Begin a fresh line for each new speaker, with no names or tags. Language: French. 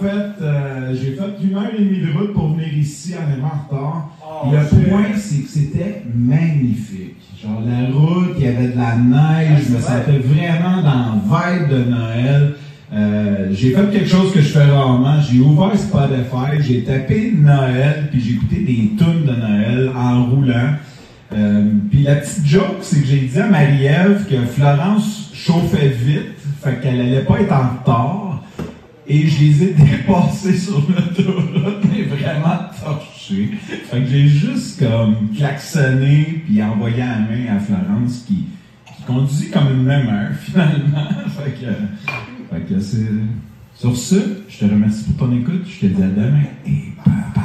Fait, euh, j'ai fait une heure et demie de route pour venir ici en arrivant en retard.
Oh,
le point, c'est que c'était magnifique. Genre la route, il y avait de la neige, je me sentais vraiment dans le vibe de Noël. Euh, j'ai fait quelque chose que je fais rarement. J'ai ouvert Spotify, j'ai tapé Noël, puis j'ai écouté des tunes de Noël en roulant. Euh, puis la petite joke, c'est que j'ai dit à Marie-Ève que Florence chauffait vite, fait qu'elle allait pas être en retard. Et je les ai dépassés sur l'autoroute, mais vraiment torchés. Fait que j'ai juste comme klaxonné puis envoyé la main à Florence qui, qui conduit comme une même heure finalement. fait que, fait que c'est. Sur ce, je te remercie pour ton écoute. Je te dis à demain et bye bye.